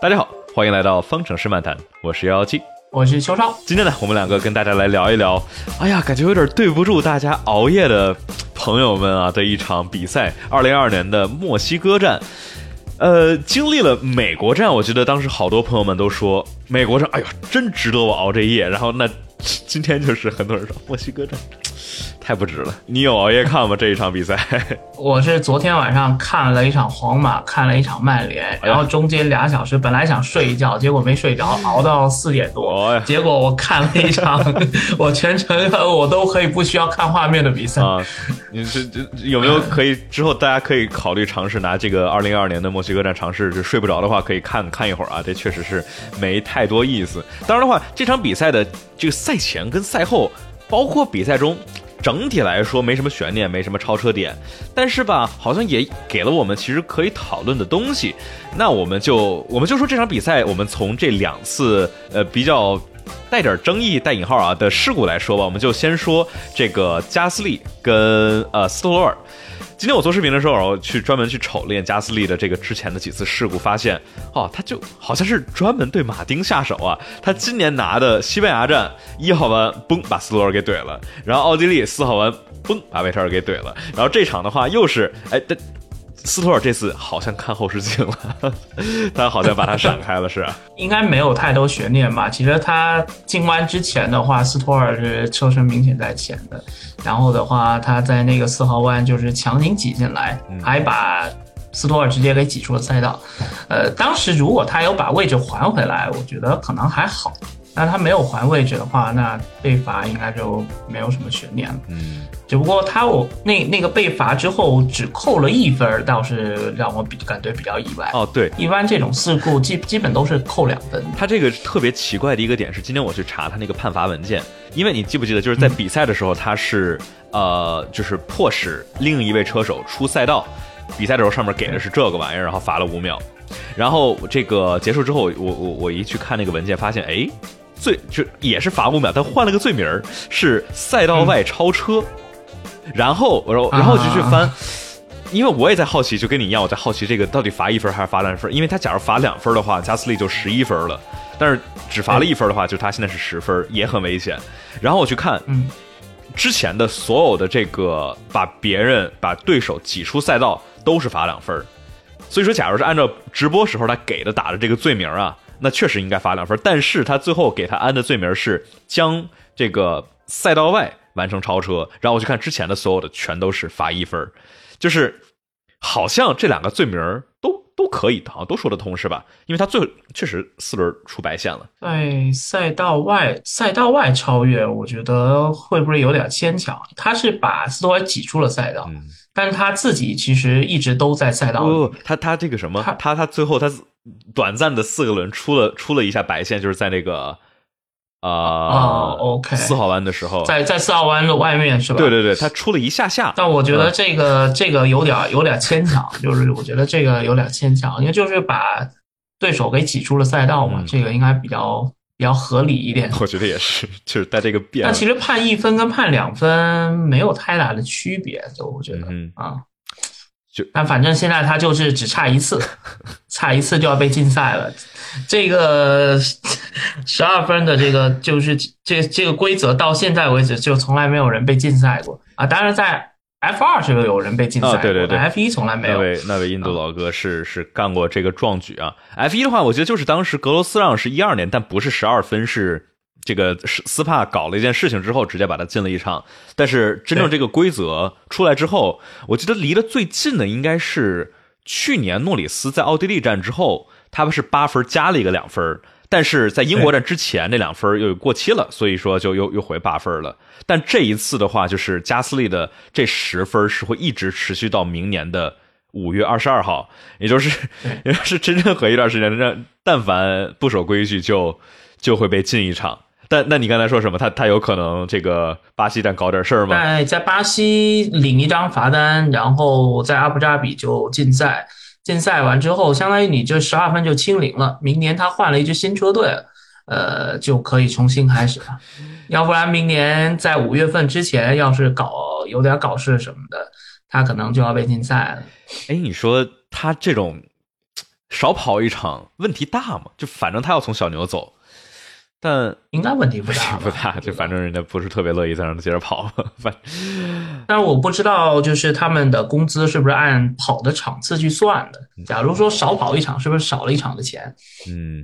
大家好，欢迎来到方程式漫谈，我是幺幺七。我是邱超，今天呢，我们两个跟大家来聊一聊，哎呀，感觉有点对不住大家熬夜的朋友们啊的一场比赛——二零二二年的墨西哥站。呃，经历了美国站，我觉得当时好多朋友们都说美国站，哎呦，真值得我熬这夜。然后那今天就是很多人说墨西哥站。太不值了！你有熬夜看吗？这一场比赛？我是昨天晚上看了一场皇马，看了一场曼联，然后中间俩小时本来想睡一觉，结果没睡着，熬到四点多。结果我看了一场，我全程我都可以不需要看画面的比赛。啊，你这这有没有可以之后大家可以考虑尝试拿这个二零二二年的墨西哥站尝试，就睡不着的话可以看看一会儿啊。这确实是没太多意思。当然的话，这场比赛的这个赛前跟赛后，包括比赛中。整体来说没什么悬念，没什么超车点，但是吧，好像也给了我们其实可以讨论的东西。那我们就我们就说这场比赛，我们从这两次呃比较带点争议带引号啊的事故来说吧，我们就先说这个加斯利跟呃斯托尔。今天我做视频的时候，然后去专门去瞅练加斯利的这个之前的几次事故，发现哦，他就好像是专门对马丁下手啊。他今年拿的西班牙站一号弯，嘣把斯托尔给怼了，然后奥地利四号弯，嘣把维特尔给怼了，然后这场的话又是哎。斯托尔这次好像看后视镜了，他好像把他闪开了，是？应该没有太多悬念吧？其实他进弯之前的话，斯托尔是车身明显在前的，然后的话他在那个四号弯就是强行挤进来，还把斯托尔直接给挤出了赛道。呃，当时如果他有把位置还回来，我觉得可能还好。那他没有还位置的话，那被罚应该就没有什么悬念了。嗯，只不过他我那那个被罚之后只扣了一分，倒是让我比感觉比较意外。哦，对，一般这种事故基基本都是扣两分。他这个特别奇怪的一个点是，今天我去查他那个判罚文件，因为你记不记得，就是在比赛的时候他是呃，就是迫使另一位车手出赛道，比赛的时候上面给的是这个玩意儿，然后罚了五秒。然后这个结束之后，我我我一去看那个文件，发现哎。最就也是罚五秒，他换了个罪名是赛道外超车。然后我说，然后就去翻，因为我也在好奇，就跟你一样，我在好奇这个到底罚一分还是罚两分？因为他假如罚两分的话，加斯利就十一分了，但是只罚了一分的话，就他现在是十分，也很危险。然后我去看，嗯，之前的所有的这个把别人把对手挤出赛道都是罚两分，所以说，假如是按照直播时候他给的打的这个罪名啊。那确实应该罚两分，但是他最后给他安的罪名是将这个赛道外完成超车，然后我去看之前的所有的全都是罚一分，就是好像这两个罪名都都可以，好像都说得通是吧？因为他最确实四轮出白线了，在赛道外赛道外超越，我觉得会不会有点牵强？他是把斯托尔挤出了赛道，但是他自己其实一直都在赛道里，他他这个什么，他他最后他。短暂的四个轮出了出了一下白线，就是在那个啊，OK 四号弯的时候，在在四号弯的外面是吧？对对对，他出了一下下。但我觉得这个这个有点有点牵强，就是我觉得这个有点牵强，因为就是把对手给挤出了赛道嘛，这个应该比较比较合理一点。我觉得也是，就是带这个变。但其实判一分跟判两分没有太大的区别，就我觉得啊。就但反正现在他就是只差一次，差一次就要被禁赛了。这个 十二分的这个就是这这个规则到现在为止就从来没有人被禁赛过啊。当然在 F 二是有人被禁赛，对对对，F 一从来没有。那位那位印度老哥是是干过这个壮举啊。F 一的话，我觉得就是当时格罗斯让是一二年，但不是十二分是。这个斯斯帕搞了一件事情之后，直接把他禁了一场。但是真正这个规则出来之后，我记得离得最近的应该是去年诺里斯在奥地利站之后，他们是八分加了一个两分，但是在英国站之前那两分又过期了，所以说就又又回八分了。但这一次的话，就是加斯利的这十分是会一直持续到明年的五月二十二号，也就是 也是真正和一段时间，让但凡不守规矩就就会被禁一场。但那你刚才说什么？他他有可能这个巴西站搞点事儿吗？在在巴西领一张罚单，然后在阿布扎比就禁赛。禁赛完之后，相当于你这十二分就清零了。明年他换了一支新车队，呃，就可以重新开始了。要不然明年在五月份之前，要是搞有点搞事什么的，他可能就要被禁赛了。哎，你说他这种。少跑一场问题大吗？就反正他要从小牛走。但应该问题不大，不大，就反正人家不是特别乐意再让他接着跑。反，但是我不知道，就是他们的工资是不是按跑的场次去算的？假如说少跑一场，是不是少了一场的钱？嗯，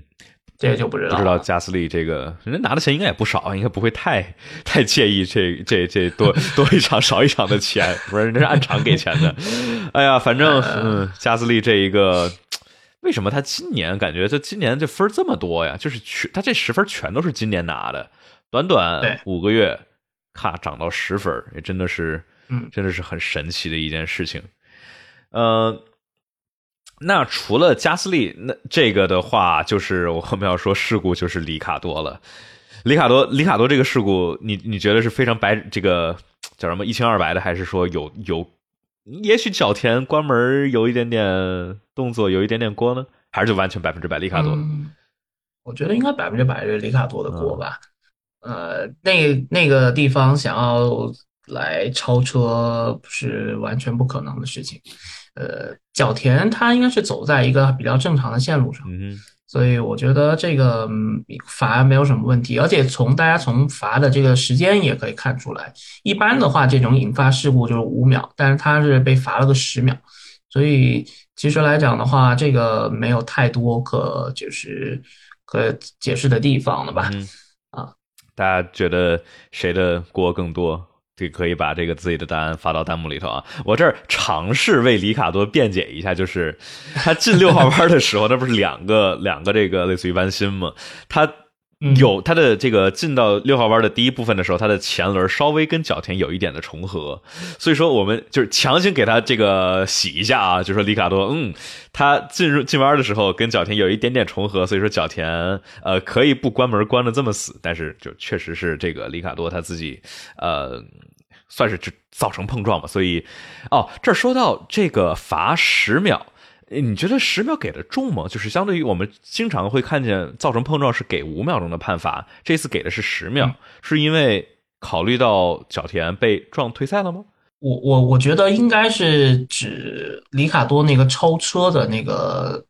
这个就不知道。不知道加斯利这个人家拿的钱应该也不少，应该不会太太介意这这这多多一场少一场的钱，不是人家是按场给钱的。哎呀，反正嗯，加斯利这一个。为什么他今年感觉他今年这分这么多呀？就是全他这十分全都是今年拿的，短短五个月，咔涨到十分，也真的是，嗯，真的是很神奇的一件事情。呃，那除了加斯利，那这个的话，就是我后面要说事故，就是里卡多了。里卡多，里卡多这个事故，你你觉得是非常白，这个叫什么一清二白的，还是说有有？也许角田关门有一点点动作，有一点点锅呢，还是就完全百分之百里卡多？我觉得应该百分之百是里卡多的锅吧。呃，那那个地方想要来超车是完全不可能的事情。呃，角田他应该是走在一个比较正常的线路上。嗯所以我觉得这个罚没有什么问题，而且从大家从罚的这个时间也可以看出来，一般的话这种引发事故就是五秒，但是他是被罚了个十秒，所以其实来讲的话，这个没有太多可就是可解释的地方了吧？啊，大家觉得谁的锅更多？这可以把这个自己的答案发到弹幕里头啊！我这儿尝试为里卡多辩解一下，就是他进六号 弯的时候，那不是两个两个这个类似于弯心吗？他。有它的这个进到六号弯的第一部分的时候，它的前轮稍微跟角田有一点的重合，所以说我们就是强行给他这个洗一下啊，就说里卡多，嗯，他进入进弯的时候跟角田有一点点重合，所以说角田呃可以不关门关的这么死，但是就确实是这个里卡多他自己呃算是造成碰撞嘛，所以哦这说到这个罚十秒。你觉得十秒给的重吗？就是相对于我们经常会看见造成碰撞是给五秒钟的判罚，这次给的是十秒，是因为考虑到角田被撞退赛了吗？我我我觉得应该是指里卡多那个超车的那个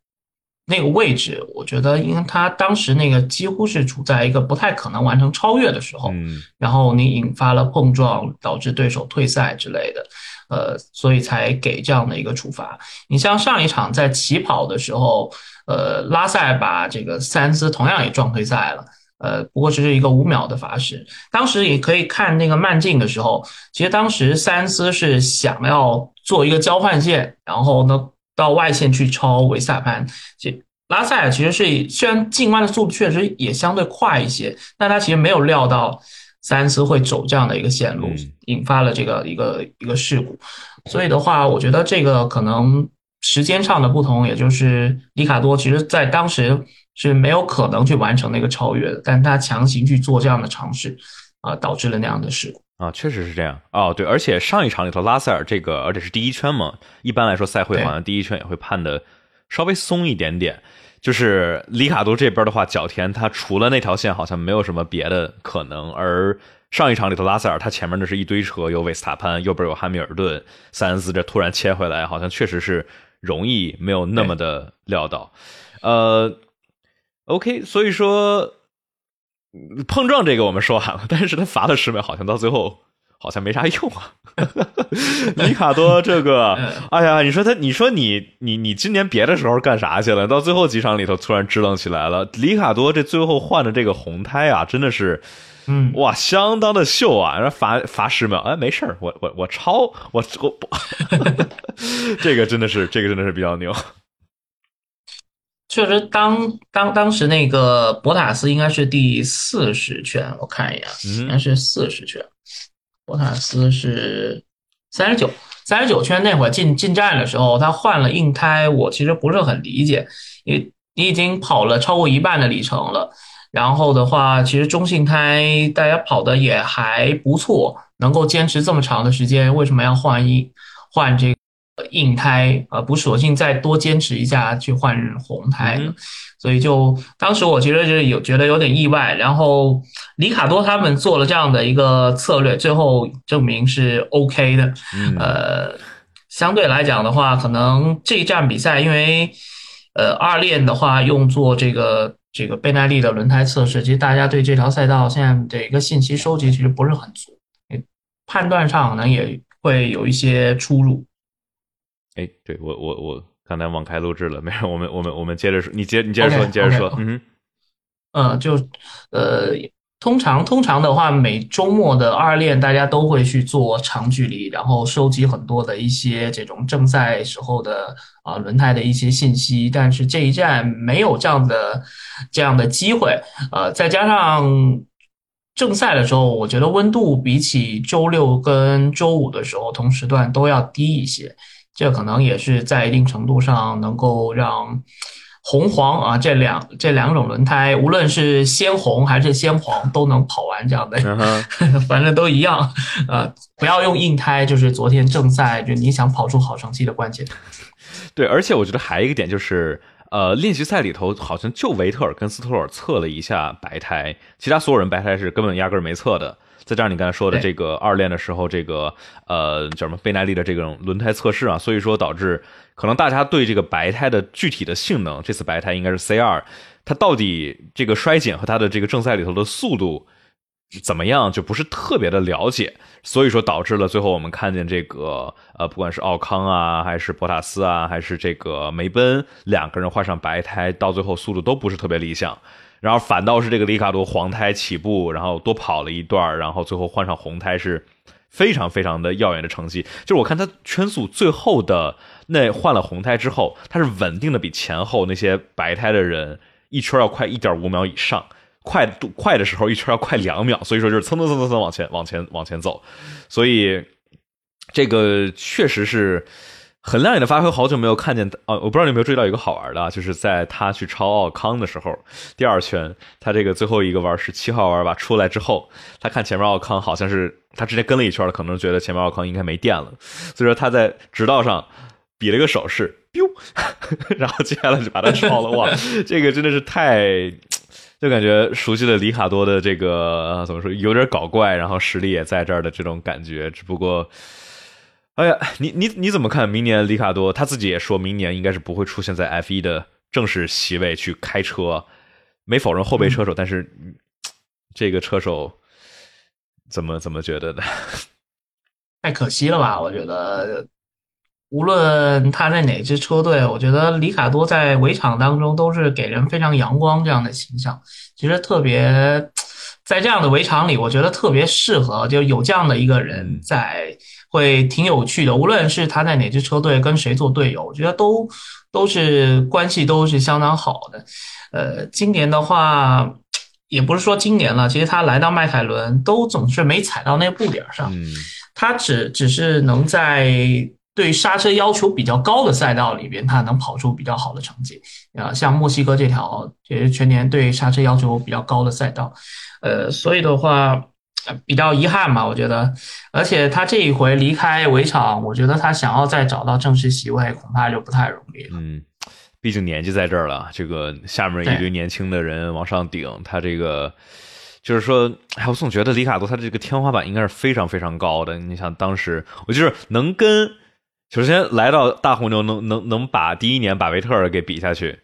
那个位置，我觉得因为他当时那个几乎是处在一个不太可能完成超越的时候，然后你引发了碰撞，导致对手退赛之类的。呃，所以才给这样的一个处罚。你像上一场在起跑的时候，呃，拉塞把这个塞恩斯同样也撞退赛了。呃，不过只是一个五秒的罚时。当时也可以看那个慢镜的时候，其实当时塞恩斯是想要做一个交换线，然后呢到外线去超维萨潘。其拉塞尔其实是虽然进弯的速度确实也相对快一些，但他其实没有料到。三思会走这样的一个线路，引发了这个一个一个事故，所以的话，我觉得这个可能时间上的不同，也就是里卡多其实在当时是没有可能去完成那个超越的，但他强行去做这样的尝试，啊，导致了那样的事故。啊，确实是这样。哦，对，而且上一场里头拉塞尔这个，而且是第一圈嘛，一般来说赛会好像第一圈也会判的稍微松一点点。就是里卡多这边的话，角田他除了那条线，好像没有什么别的可能。而上一场里头，拉塞尔他前面那是一堆车，有维斯塔潘，右边有汉密尔顿，塞恩斯这突然切回来，好像确实是容易没有那么的料到。呃，OK，所以说碰撞这个我们说完了，但是他罚了十秒，好像到最后。好像没啥用啊，里卡多这个，哎呀，你说他，你说你，你，你今年别的时候干啥去了？到最后几场里头突然支棱起来了。里卡多这最后换的这个红胎啊，真的是，嗯，哇，相当的秀啊！然后罚罚十秒，哎，没事儿，我我我超我我不，这个真的是，这个真的是比较牛。确实，当当当时那个博塔斯应该是第四十圈，我看一眼，应该是四十圈。博塔斯是三十九，三十九圈那会儿进进站的时候，他换了硬胎，我其实不是很理解，因为你已经跑了超过一半的里程了，然后的话，其实中性胎大家跑的也还不错，能够坚持这么长的时间，为什么要换一换这个？硬胎呃，不索性再多坚持一下去换红胎，所以就当时我其实是有觉得有点意外。然后里卡多他们做了这样的一个策略，最后证明是 OK 的。呃，相对来讲的话，可能这一站比赛，因为呃，二链的话用作这个这个贝耐力的轮胎测试，其实大家对这条赛道现在的一个信息收集其实不是很足，判断上可能也会有一些出入。哎，对我我我刚才网开录制了，没事，我们我们我们接着说，你接你接着说，你接着说，嗯，嗯，就呃。通常，通常的话，每周末的二练，大家都会去做长距离，然后收集很多的一些这种正赛时候的啊轮胎的一些信息。但是这一站没有这样的这样的机会，呃，再加上正赛的时候，我觉得温度比起周六跟周五的时候同时段都要低一些，这可能也是在一定程度上能够让。红黄啊，这两这两种轮胎，无论是鲜红还是鲜黄，都能跑完这样的，反正都一样。呃，不要用硬胎，就是昨天正赛，就你想跑出好成绩的关键。对，而且我觉得还有一个点就是，呃，练习赛里头好像就维特尔跟斯托尔测了一下白胎，其他所有人白胎是根本压根儿没测的。再加上你刚才说的这个二练的时候，这个呃叫什么倍耐力的这种轮胎测试啊，所以说导致可能大家对这个白胎的具体的性能，这次白胎应该是 C 二，它到底这个衰减和它的这个正赛里头的速度怎么样，就不是特别的了解，所以说导致了最后我们看见这个呃不管是奥康啊，还是博塔斯啊，还是这个梅奔两个人换上白胎，到最后速度都不是特别理想。然后反倒是这个里卡多黄胎起步，然后多跑了一段，然后最后换上红胎是非常非常的耀眼的成绩。就是我看他圈速最后的那换了红胎之后，他是稳定的比前后那些白胎的人一圈要快一点五秒以上，快度快的时候一圈要快两秒，所以说就是蹭蹭蹭蹭蹭往前往前往前走，所以这个确实是。很亮眼的发挥，好久没有看见哦！我不知道你有没有注意到一个好玩的，就是在他去超奥康的时候，第二圈他这个最后一个弯是七号弯吧，出来之后，他看前面奥康好像是他直接跟了一圈了可能觉得前面奥康应该没电了，所以说他在直道上比了一个手势丢 然后接下来就把他超了。哇，这个真的是太，就感觉熟悉的里卡多的这个怎么说，有点搞怪，然后实力也在这儿的这种感觉，只不过。哎呀，你你你怎么看？明年里卡多他自己也说明年应该是不会出现在 F 一的正式席位去开车，没否认后备车手，但是这个车手怎么怎么觉得的？太可惜了吧？我觉得，无论他在哪支车队，我觉得里卡多在围场当中都是给人非常阳光这样的形象。其实特别在这样的围场里，我觉得特别适合，就有这样的一个人在。会挺有趣的，无论是他在哪支车队跟谁做队友，我觉得都都是关系都是相当好的。呃，今年的话，也不是说今年了，其实他来到迈凯伦都总是没踩到那步点上。嗯，他只只是能在对刹车要求比较高的赛道里边，他能跑出比较好的成绩。啊，像墨西哥这条也是全年对刹车要求比较高的赛道。呃，所以的话。比较遗憾吧，我觉得，而且他这一回离开围场，我觉得他想要再找到正式席位，恐怕就不太容易了。嗯，毕竟年纪在这儿了，这个下面一堆年轻的人往上顶，他这个就是说，哎，我总觉得里卡多他这个天花板应该是非常非常高的。你想，当时我就是能跟，首先来到大红牛，能能能把第一年把维特尔给比下去。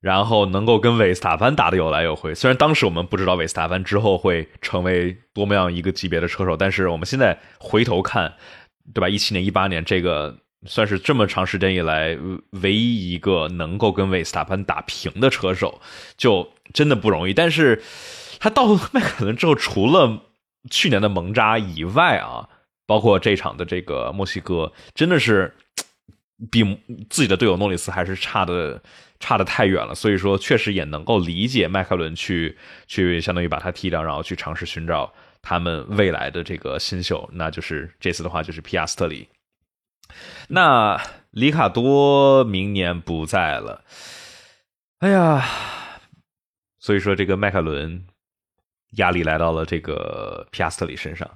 然后能够跟韦斯塔潘打得有来有回，虽然当时我们不知道韦斯塔潘之后会成为多么样一个级别的车手，但是我们现在回头看，对吧？一七年、一八年这个算是这么长时间以来唯一一个能够跟韦斯塔潘打平的车手，就真的不容易。但是他到了迈凯伦之后，除了去年的蒙扎以外啊，包括这场的这个墨西哥，真的是比自己的队友诺里斯还是差的。差的太远了，所以说确实也能够理解迈凯伦去去相当于把他踢掉，然后去尝试寻找他们未来的这个新秀，那就是这次的话就是皮亚斯特里。那里卡多明年不在了，哎呀，所以说这个迈凯伦压力来到了这个皮亚斯特里身上。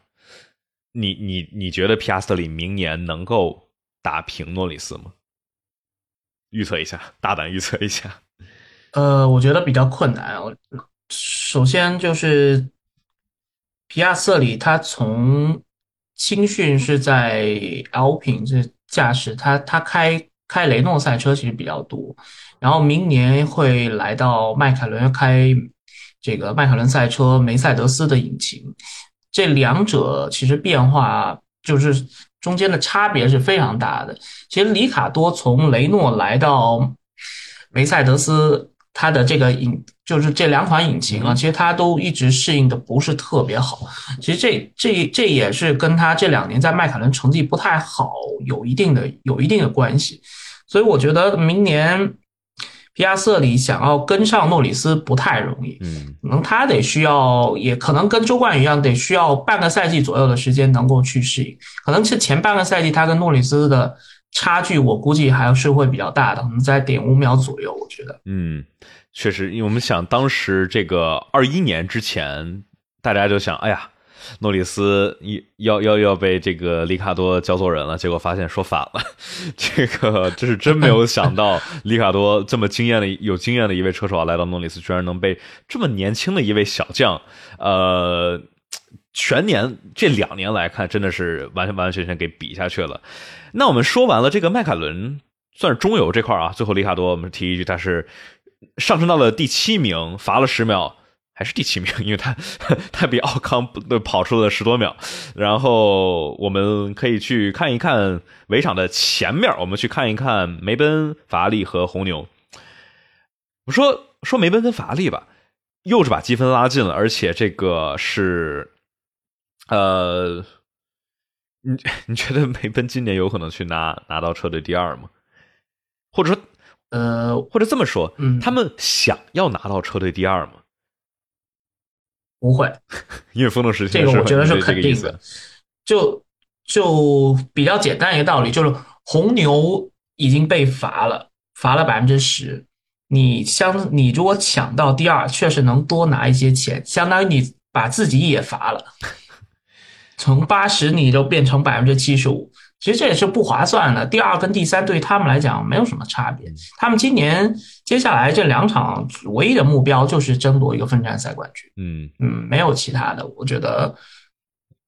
你你你觉得皮亚斯特里明年能够打平诺里斯吗？预测一下，大胆预测一下。呃，我觉得比较困难。我首先就是皮亚瑟里，他从青训是在 L 品这驾驶，他他开开雷诺赛车其实比较多，然后明年会来到迈凯伦开这个迈凯伦赛车梅赛德斯的引擎，这两者其实变化就是中间的差别是非常大的。其实里卡多从雷诺来到梅赛德斯，他的这个引就是这两款引擎啊，其实他都一直适应的不是特别好。其实这这这也是跟他这两年在迈凯伦成绩不太好有一定的有一定的关系。所以我觉得明年皮亚瑟里想要跟上诺里斯不太容易，嗯，可能他得需要，也可能跟周冠宇一样，得需要半个赛季左右的时间能够去适应。可能是前半个赛季他跟诺里斯的差距，我估计还是会比较大的，可能在点五秒左右。我觉得，嗯，确实，因为我们想当时这个二一年之前，大家就想，哎呀。诺里斯一要要要被这个里卡多教做人了，结果发现说反了，这个这是真没有想到，里卡多这么经验的有经验的一位车手啊，来到诺里斯居然能被这么年轻的一位小将，呃，全年这两年来看，真的是完完完全全给比下去了。那我们说完了这个迈凯伦算是中游这块啊，最后里卡多我们提一句，他是上升到了第七名，罚了十秒。还是第七名，因为他他比奥康跑出了十多秒。然后我们可以去看一看围场的前面，我们去看一看梅奔、法拉利和红牛。我说说梅奔跟法拉利吧，又是把积分拉近了，而且这个是，呃，你 你觉得梅奔今年有可能去拿拿到车队第二吗？或者说，呃，或者这么说，嗯，他们想要拿到车队第二吗？不会，因为风筝时这个我觉得是肯定的。就就比较简单一个道理，就是红牛已经被罚了，罚了百分之十。你相你如果抢到第二，确实能多拿一些钱，相当于你把自己也罚了，从八十你就变成百分之七十五。其实这也是不划算的。第二跟第三对他们来讲没有什么差别。他们今年接下来这两场唯一的目标就是争夺一个分站赛冠军。嗯嗯，没有其他的。我觉得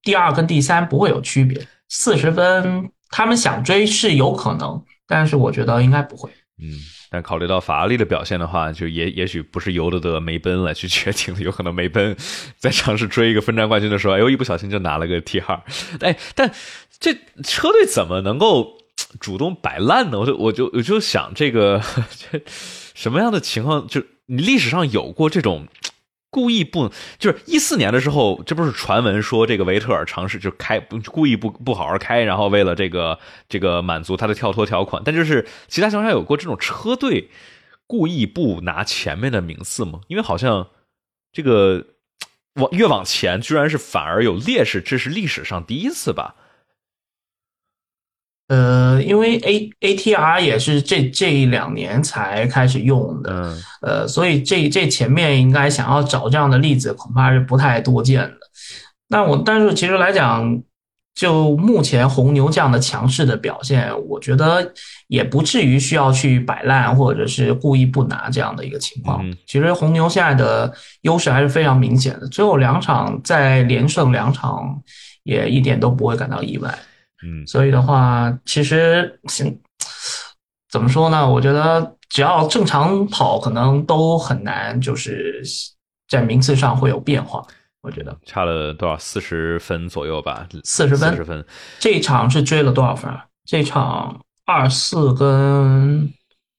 第二跟第三不会有区别。四十分他们想追是有可能，但是我觉得应该不会。嗯，但考虑到法拉利的表现的话，就也也许不是由得得梅奔来去决定的。有可能梅奔在尝试追一个分站冠军的时候，哎呦，一不小心就拿了个 T 二。哎，但。这车队怎么能够主动摆烂呢？我就我就我就想这个 这什么样的情况？就你历史上有过这种故意不就是一四年的时候，这不是传闻说这个维特尔尝试就开故意不不好好开，然后为了这个这个满足他的跳脱条款，但就是其他情况下有过这种车队故意不拿前面的名次吗？因为好像这个往越往前，居然是反而有劣势，这是历史上第一次吧？呃，因为 A A T R 也是这这两年才开始用的，呃，所以这这前面应该想要找这样的例子，恐怕是不太多见的。那我但是其实来讲，就目前红牛这样的强势的表现，我觉得也不至于需要去摆烂或者是故意不拿这样的一个情况。其实红牛现在的优势还是非常明显的，最后两场再连胜两场，也一点都不会感到意外。嗯，所以的话，其实行，怎么说呢？我觉得只要正常跑，可能都很难，就是在名次上会有变化。我觉得差了多少？四十分左右吧。四十分，四十分。这一场是追了多少分？这场二四跟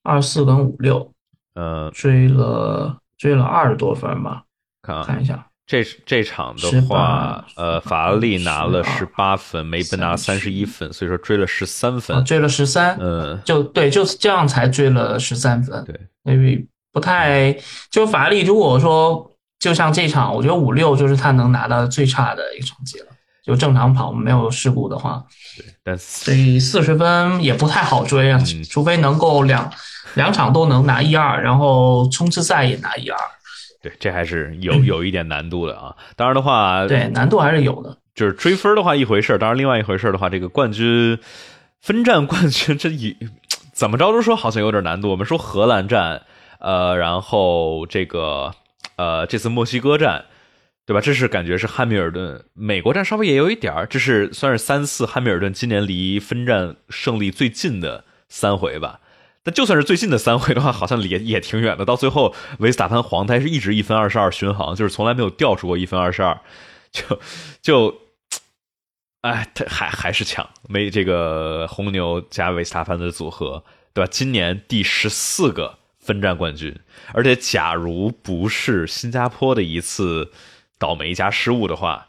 二四跟五六，呃，追了追了二十多分吧。看啊，看一下。这这场的话，呃，法拉利拿了十八分，梅奔拿三十一分，所以说追了十三分，追了十三，嗯，就对，就是这样才追了十三分，对，因为不太，就法拉利如果说就像这场，我觉得五六就是他能拿到最差的一个成绩了，就正常跑没有事故的话，对，但所以四十分也不太好追啊，除非能够两两场都能拿一二，然后冲刺赛也拿一二。对，这还是有有一点难度的啊。当然的话，对难度还是有的。就是追分的话一回事当然另外一回事的话，这个冠军分站冠军这一怎么着都说好像有点难度。我们说荷兰站，呃，然后这个呃这次墨西哥站，对吧？这是感觉是汉密尔顿。美国站稍微也有一点儿，这是算是三次汉密尔顿今年离分站胜利最近的三回吧。但就算是最近的三回的话，好像也也挺远的。到最后，维斯塔潘黄胎是一直一分二十二巡航，就是从来没有掉出过一分二十二，就就，哎，他还还是强，没这个红牛加维斯塔潘的组合，对吧？今年第十四个分站冠军，而且假如不是新加坡的一次倒霉加失误的话，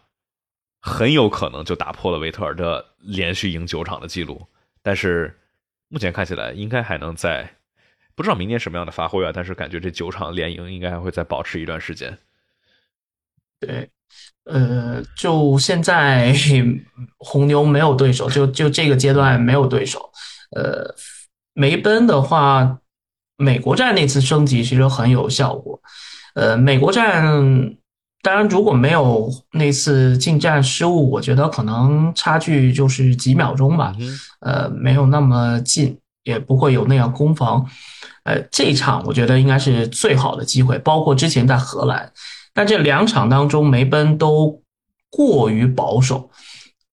很有可能就打破了维特尔的连续赢九场的记录，但是。目前看起来应该还能在，不知道明年什么样的发挥啊？但是感觉这九场连赢应该还会再保持一段时间。对，呃，就现在 红牛没有对手，就就这个阶段没有对手。呃，梅奔的话，美国站那次升级其实很有效果。呃，美国站。当然，如果没有那次进站失误，我觉得可能差距就是几秒钟吧。呃，没有那么近，也不会有那样攻防。呃，这一场我觉得应该是最好的机会，包括之前在荷兰。但这两场当中，梅奔都过于保守，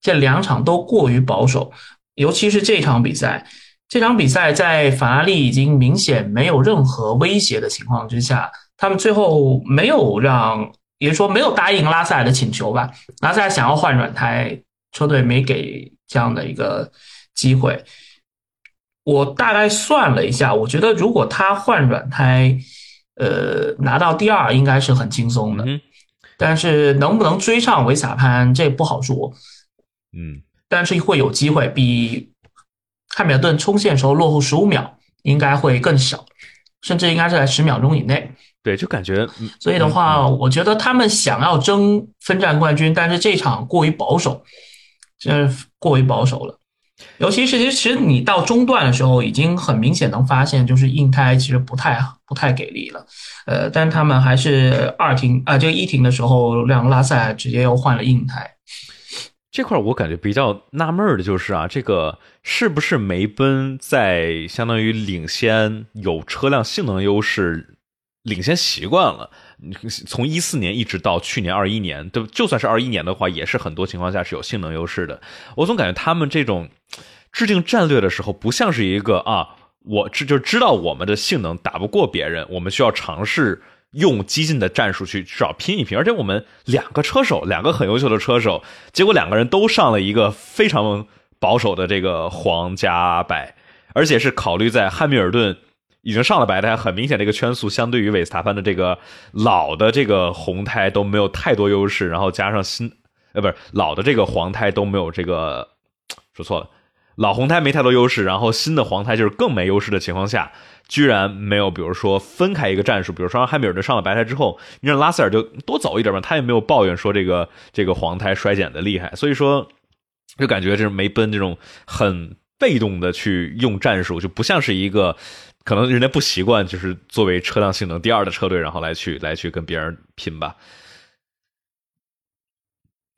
这两场都过于保守，尤其是这场比赛。这场比赛在法拉利已经明显没有任何威胁的情况之下，他们最后没有让。也就是说，没有答应拉塞尔的请求吧？拉塞尔想要换软胎，车队没给这样的一个机会。我大概算了一下，我觉得如果他换软胎，呃，拿到第二应该是很轻松的。但是能不能追上维萨潘，这不好说。嗯，但是会有机会，比汉密尔顿冲线时候落后十五秒应该会更小，甚至应该是在十秒钟以内。对，就感觉，所以的话，我觉得他们想要争分站冠军，但是这场过于保守，真是过于保守了。尤其是其实，你到中段的时候，已经很明显能发现，就是硬胎其实不太不太给力了。呃，但是他们还是二停啊，这个一停的时候让拉塞直接又换了硬胎。这块我感觉比较纳闷的就是啊，这个是不是梅奔在相当于领先有车辆性能优势？领先习惯了，从一四年一直到去年二一年，对，就算是二一年的话，也是很多情况下是有性能优势的。我总感觉他们这种制定战略的时候，不像是一个啊，我这就知道我们的性能打不过别人，我们需要尝试用激进的战术去至少拼一拼。而且我们两个车手，两个很优秀的车手，结果两个人都上了一个非常保守的这个黄加白，而且是考虑在汉密尔顿。已经上了白胎，很明显，这个圈速相对于韦斯塔潘的这个老的这个红胎都没有太多优势，然后加上新，呃，不是老的这个黄胎都没有这个，说错了，老红胎没太多优势，然后新的黄胎就是更没优势的情况下，居然没有，比如说分开一个战术，比如说让汉密尔顿上了白胎之后，你让拉塞尔就多走一点吧，他也没有抱怨说这个这个黄胎衰减的厉害，所以说就感觉这是梅奔这种很被动的去用战术，就不像是一个。可能人家不习惯，就是作为车辆性能第二的车队，然后来去来去跟别人拼吧。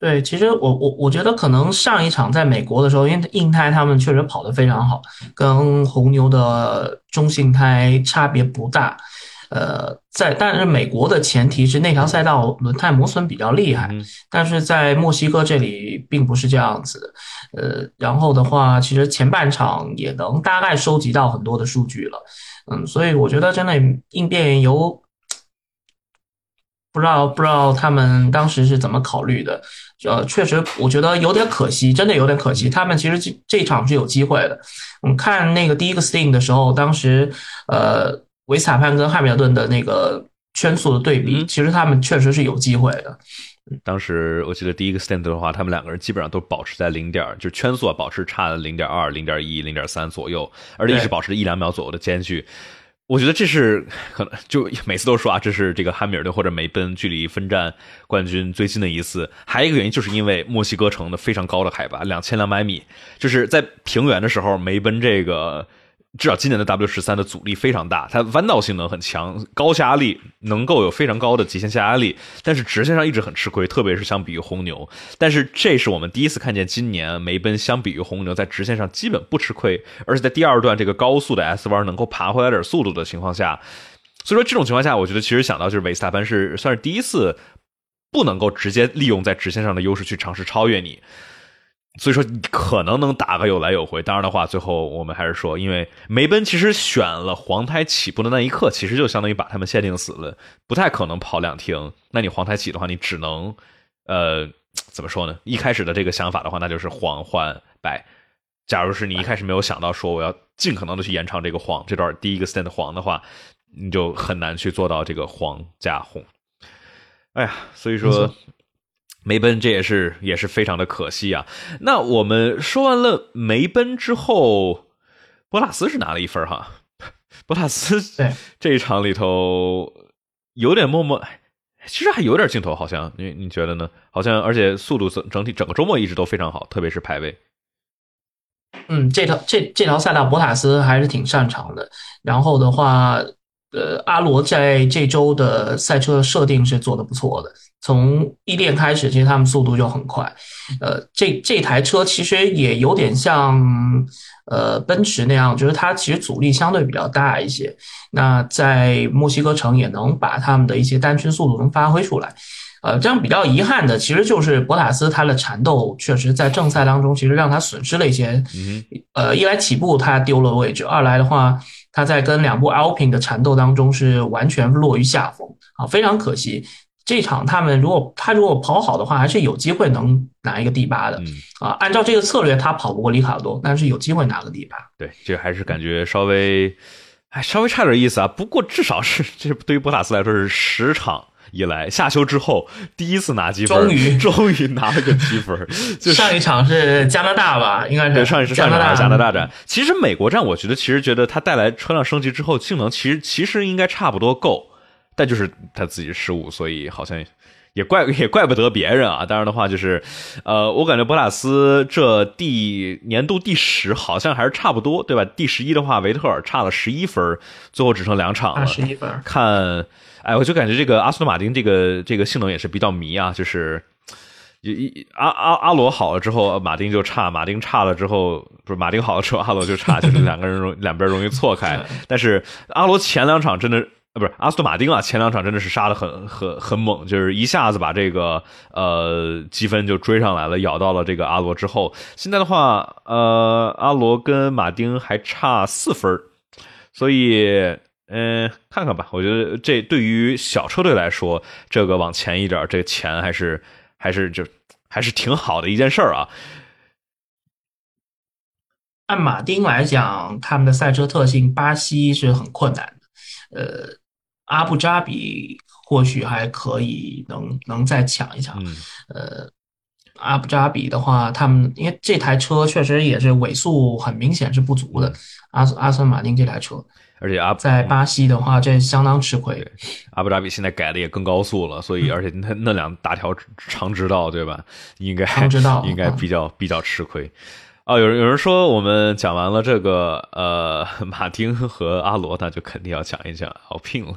对，其实我我我觉得可能上一场在美国的时候，因为硬胎他们确实跑得非常好，跟红牛的中性胎差别不大。呃，在但是美国的前提是那条赛道轮胎磨损比较厉害，但是在墨西哥这里并不是这样子。呃，然后的话，其实前半场也能大概收集到很多的数据了。嗯，所以我觉得真的应变由不知道不知道他们当时是怎么考虑的。呃，确实我觉得有点可惜，真的有点可惜。他们其实这这场是有机会的。我们看那个第一个 Sting 的时候，当时呃。维斯塔潘跟汉密尔顿的那个圈速的对比，其实他们确实是有机会的。当时我记得第一个 stand 的话，他们两个人基本上都保持在零点，就圈速啊，保持差零点二、零点一、零点三左右，而且一直保持着一两秒左右的间距。我觉得这是可能就每次都说啊，这是这个汉密尔顿或者梅奔距离分站冠军最近的一次。还有一个原因，就是因为墨西哥城的非常高的海拔，两千两百米，就是在平原的时候，梅奔这个。至少今年的 W 十三的阻力非常大，它弯道性能很强，高下压力能够有非常高的极限下压力，但是直线上一直很吃亏，特别是相比于红牛。但是这是我们第一次看见今年梅奔相比于红牛在直线上基本不吃亏，而且在第二段这个高速的 S 弯能够爬回来点速度的情况下，所以说这种情况下，我觉得其实想到就是维斯塔潘是算是第一次不能够直接利用在直线上的优势去尝试超越你。所以说可能能打个有来有回。当然的话，最后我们还是说，因为梅奔其实选了黄胎起步的那一刻，其实就相当于把他们限定死了，不太可能跑两停。那你黄胎起的话，你只能呃怎么说呢？一开始的这个想法的话，那就是黄换白。假如是你一开始没有想到说我要尽可能的去延长这个黄这段第一个 stand 黄的话，你就很难去做到这个黄加红。哎呀，所以说。梅奔这也是也是非常的可惜啊。那我们说完了梅奔之后，博塔斯是拿了一分哈。博塔斯这一场里头有点默默，其实还有点镜头，好像你你觉得呢？好像而且速度整整体整个周末一直都非常好，特别是排位。嗯，这条这这条赛道博塔斯还是挺擅长的。然后的话，呃，阿罗在这周的赛车设定是做的不错的。从一练开始，其实他们速度就很快。呃，这这台车其实也有点像呃奔驰那样，就是它其实阻力相对比较大一些。那在墨西哥城也能把他们的一些单圈速度能发挥出来。呃，这样比较遗憾的，其实就是博塔斯他的缠斗，确实在正赛当中其实让他损失了一些。呃，一来起步他丢了位置，二来的话他在跟两部 Alpine 的缠斗当中是完全落于下风啊，非常可惜。这场他们如果他如果跑好的话，还是有机会能拿一个第八的啊。按照这个策略，他跑不过里卡多，但是有机会拿个第八。对，这还是感觉稍微，哎，稍微差点意思啊。不过至少是这对于博塔斯来说是十场以来下休之后第一次拿积分，终于终于拿了个积分。就上一场是加拿大吧，应该是上一次加拿大加拿大站。其实美国站，我觉得其实觉得它带来车辆升级之后性能，其实其实应该差不多够。但就是他自己失误，所以好像也怪 也怪不得别人啊。当然的话，就是，呃，我感觉博塔斯这第年度第十好像还是差不多，对吧？第十一的话，维特尔差了十一分，最后只剩两场了。十一分。看，哎，我就感觉这个阿斯顿马丁这个这个性能也是比较迷啊，就是一阿阿阿罗好了之后，马丁就差；马丁差了之后，不是马丁好了之后，阿罗就差，就是两个人容两边容易错开。但是阿罗前两场真的。不是阿斯顿马丁啊，前两场真的是杀的很很很猛，就是一下子把这个呃积分就追上来了，咬到了这个阿罗之后。现在的话，呃，阿罗跟马丁还差四分，所以嗯，看看吧。我觉得这对于小车队来说，这个往前一点，这个钱还是还是就还是挺好的一件事儿啊。按马丁来讲，他们的赛车特性，巴西是很困难的，呃。阿布扎比或许还可以，能能再抢一抢。呃，阿布扎比的话，他们因为这台车确实也是尾速很明显是不足的。阿阿斯顿马丁这台车，而且阿在巴西的话，这相当吃亏。阿布扎比现在改的也更高速了，所以而且那那两大条长直道，对吧？应该长直道 应该比较比较吃亏。哦，有人有人说我们讲完了这个呃，马丁和阿罗，那就肯定要讲一讲奥聘了。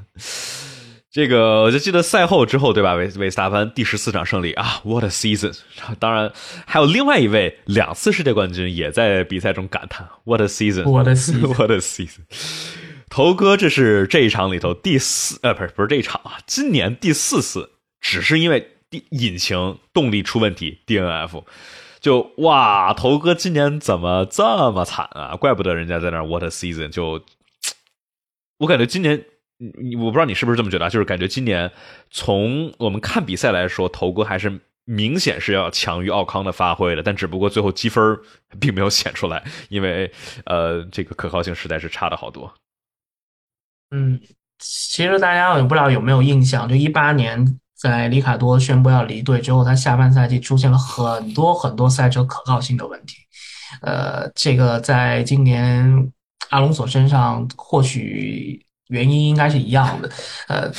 这个我就记得赛后之后，对吧？维维斯塔潘第十四场胜利啊，What a season！当然还有另外一位两次世界冠军也在比赛中感叹 What a season！What a season！What a season！头哥，这是这一场里头第四呃，不是不是这一场啊，今年第四次，只是因为引擎动力出问题，DNF。就哇，头哥今年怎么这么惨啊？怪不得人家在那 What a season！就我感觉今年，我不知道你是不是这么觉得，就是感觉今年从我们看比赛来说，头哥还是明显是要强于奥康的发挥的，但只不过最后积分 并没有显出来，因为呃，这个可靠性实在是差的好多。嗯，其实大家也不知道有没有印象，就一八年。在里卡多宣布要离队之后，他下半赛季出现了很多很多赛车可靠性的问题。呃，这个在今年阿隆索身上或许原因应该是一样的。呃，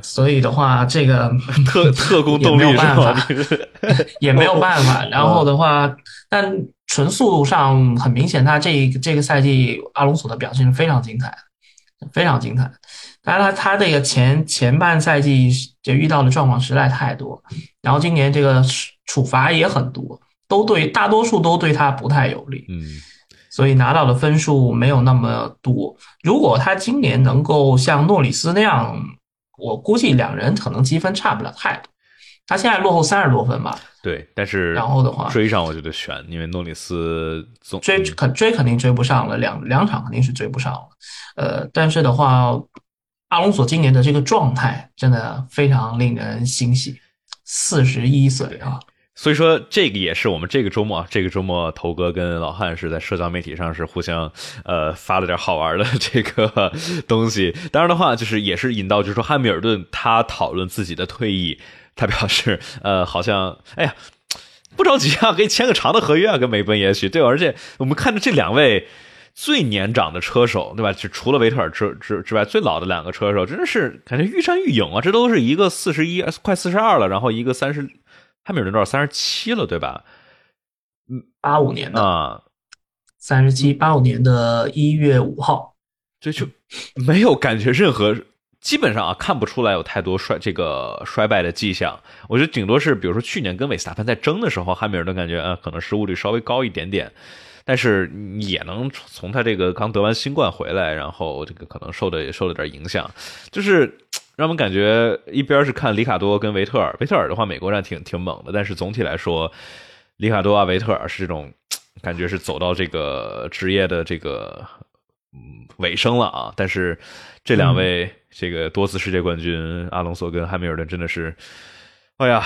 所以的话，这个特特工动力没有办法，也没有办法。然后的话，但纯速度上很明显，他这这个赛季阿隆索的表现是非常精彩的，非常精彩。当然，他他这个前前半赛季就遇到的状况实在太多，然后今年这个处罚也很多，都对大多数都对他不太有利，嗯，所以拿到的分数没有那么多。如果他今年能够像诺里斯那样，我估计两人可能积分差不了太多。他现在落后三十多分吧。对，但是然后的话追上我觉得悬，因为诺里斯总追肯追肯定追不上了，两两场肯定是追不上了。呃，但是的话，阿隆索今年的这个状态真的非常令人欣喜，四十一岁啊。所以说，这个也是我们这个周末，这个周末头哥跟老汉是在社交媒体上是互相，呃，发了点好玩的这个 东西。当然的话，就是也是引到，就是说汉密尔顿他讨论自己的退役，他表示，呃，好像，哎呀，不着急啊，可以签个长的合约啊，跟梅奔也许对吧？而且我们看着这两位最年长的车手，对吧？就除了维特尔之之之外，最老的两个车手，真的是感觉愈战愈勇啊！这都是一个四十一，快四十二了，然后一个三十。汉密尔顿多少？三十七了，对吧？嗯，八五年的啊，三十七，八五年的一月五号，这就没有感觉任何，基本上啊看不出来有太多衰这个衰败的迹象。我觉得顶多是，比如说去年跟韦斯塔潘在争的时候，汉密尔顿感觉啊可能失误率稍微高一点点，但是也能从他这个刚得完新冠回来，然后这个可能受的也受了点影响，就是。让我们感觉一边是看里卡多跟维特尔，维特尔的话美国站挺挺猛的，但是总体来说，里卡多啊维特尔是这种感觉是走到这个职业的这个嗯尾声了啊。但是这两位这个多次世界冠军阿隆索跟汉密尔顿真的是，哎呀，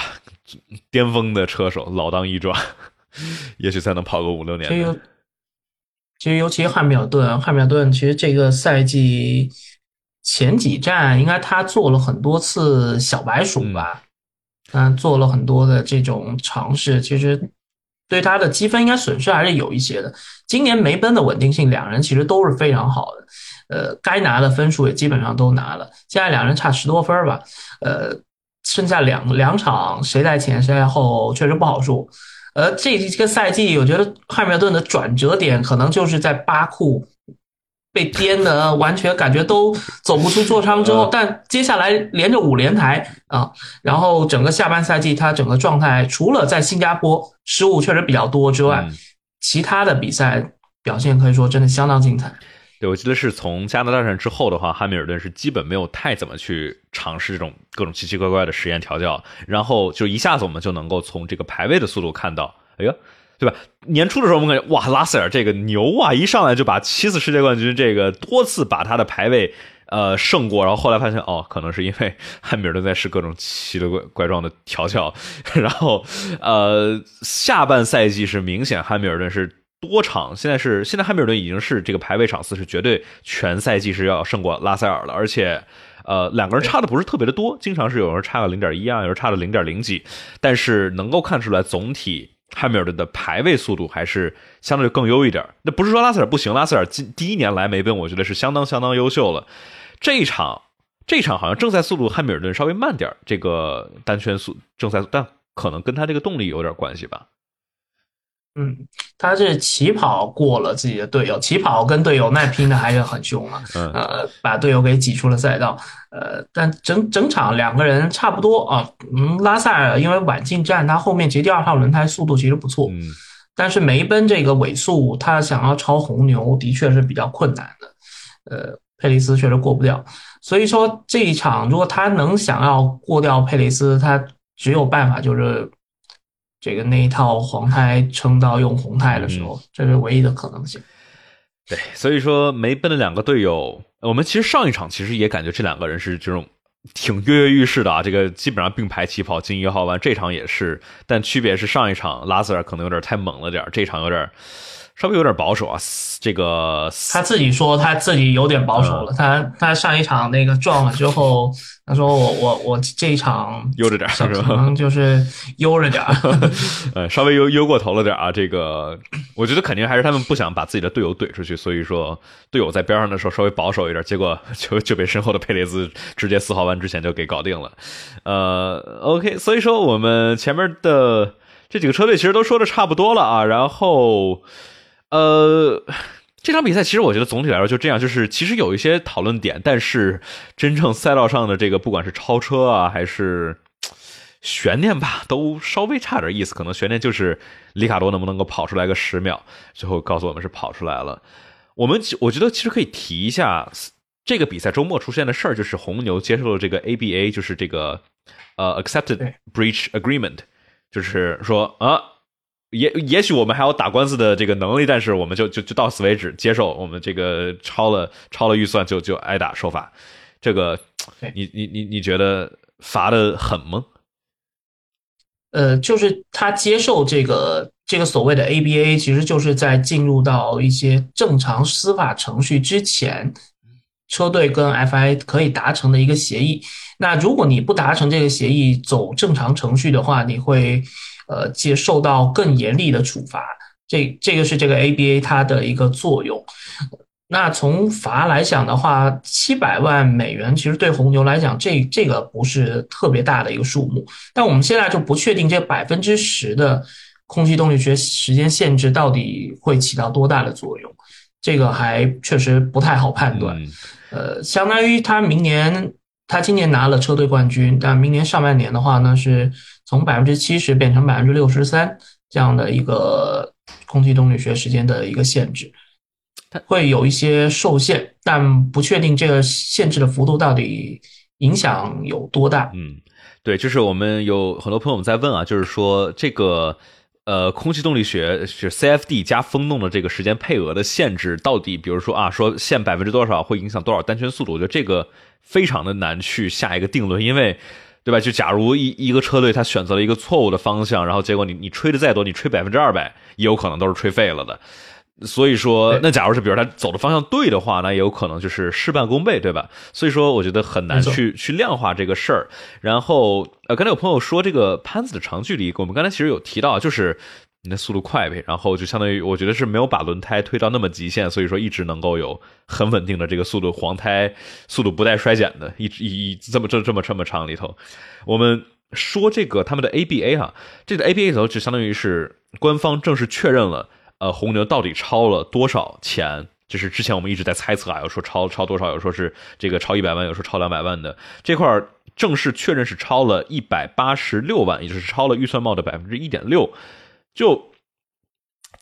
巅峰的车手，老当益壮，也许才能跑个五六年。其实尤其汉密尔顿，汉密尔顿其实这个赛季。前几站应该他做了很多次小白鼠吧，嗯，做了很多的这种尝试，其实对他的积分应该损失还是有一些的。今年梅奔的稳定性，两人其实都是非常好的，呃，该拿的分数也基本上都拿了。现在两人差十多分吧，呃，剩下两两场谁在前谁在后，确实不好说。呃，这这个赛季，我觉得汉密尔顿的转折点可能就是在巴库。被颠的完全感觉都走不出座舱之后，但接下来连着五连台啊，然后整个下半赛季他整个状态，除了在新加坡失误确实比较多之外，其他的比赛表现可以说真的相当精彩。对，我记得是从加拿大站之后的话，汉密尔顿是基本没有太怎么去尝试这种各种奇奇怪怪的实验调教，然后就一下子我们就能够从这个排位的速度看到，哎呀。对吧？年初的时候我们感觉哇，拉塞尔这个牛啊，一上来就把七次世界冠军，这个多次把他的排位呃胜过，然后后来发现哦，可能是因为汉密尔顿在试各种奇了怪怪状的调教，然后呃下半赛季是明显汉密尔顿是多场，现在是现在汉密尔顿已经是这个排位场次是绝对全赛季是要胜过拉塞尔了，而且呃两个人差的不是特别的多，经常是有人差个零点一啊，有人差了零点零几，但是能够看出来总体。汉密尔顿的排位速度还是相对更优一点。那不是说拉塞尔不行，拉塞尔今第一年来梅奔，我觉得是相当相当优秀了。这一场，这一场好像正赛速度汉密尔顿稍微慢点，这个单圈速正赛，但可能跟他这个动力有点关系吧。嗯，他是起跑过了自己的队友，起跑跟队友那拼的还是很凶啊，呃，把队友给挤出了赛道，呃，但整整场两个人差不多啊，嗯，拉塞尔因为晚进站，他后面其实第二套轮胎速度其实不错，嗯，但是梅奔这个尾速，他想要超红牛的确是比较困难的，呃，佩雷斯确实过不掉，所以说这一场如果他能想要过掉佩雷斯，他只有办法就是。这个那一套黄胎撑到用红胎的时候，这是唯一的可能性。对，所以说梅奔的两个队友，我们其实上一场其实也感觉这两个人是这种挺跃跃欲试的啊，这个基本上并排起跑进一号弯，这场也是，但区别是上一场拉塞尔可能有点太猛了点，这场有点。稍微有点保守啊，这个他自己说他自己有点保守了。他他上一场那个撞了之后，他说我我我这一场悠着点？可能就是悠着点 呃，稍微悠悠过头了点啊。这个我觉得肯定还是他们不想把自己的队友怼出去，所以说队友在边上的时候稍微保守一点，结果 就就被身后的佩雷兹直接四号弯之前就给搞定了。呃，OK，所以说我们前面的这几个车队其实都说的差不多了啊，然后。呃，这场比赛其实我觉得总体来说就这样，就是其实有一些讨论点，但是真正赛道上的这个不管是超车啊，还是悬念吧，都稍微差点意思。可能悬念就是里卡多能不能够跑出来个十秒，最后告诉我们是跑出来了。我们我觉得其实可以提一下这个比赛周末出现的事儿，就是红牛接受了这个 ABA，就是这个呃 accepted breach agreement，就是说啊，也也许我们还有打官司的这个能力，但是我们就就就到此为止，接受我们这个超了超了预算就就挨打受罚。这个，你你你你觉得罚的狠吗？呃，就是他接受这个这个所谓的 ABA，其实就是在进入到一些正常司法程序之前，车队跟 FI 可以达成的一个协议。那如果你不达成这个协议，走正常程序的话，你会呃接受到更严厉的处罚。这这个是这个 ABA 它的一个作用。那从罚来讲的话，七百万美元其实对红牛来讲，这这个不是特别大的一个数目。但我们现在就不确定这百分之十的空气动力学时间限制到底会起到多大的作用，这个还确实不太好判断。呃，相当于他明年，他今年拿了车队冠军，但明年上半年的话呢，是从百分之七十变成百分之六十三这样的一个空气动力学时间的一个限制。会有一些受限，但不确定这个限制的幅度到底影响有多大。嗯，对，就是我们有很多朋友们在问啊，就是说这个呃，空气动力学是 CFD 加风洞的这个时间配额的限制到底，比如说啊，说限百分之多少会影响多少单圈速度？我觉得这个非常的难去下一个定论，因为对吧？就假如一一个车队他选择了一个错误的方向，然后结果你你吹的再多，你吹百分之二百，也有可能都是吹废了的。所以说，那假如是比如他走的方向对的话，那也有可能就是事半功倍，对吧？所以说，我觉得很难去去量化这个事儿。然后，呃，刚才有朋友说这个潘子的长距离，我们刚才其实有提到，就是你的速度快呗，然后就相当于我觉得是没有把轮胎推到那么极限，所以说一直能够有很稳定的这个速度，黄胎速度不带衰减的，一直一这么这这么这么长里头。我们说这个他们的 ABA 哈，这个 ABA 里头就相当于是官方正式确认了。呃，红牛到底超了多少钱？就是之前我们一直在猜测啊，有说超超多少，有说是这个超一百万，有说超两百万的这块正式确认是超了一百八十六万，也就是超了预算帽的百分之一点六，就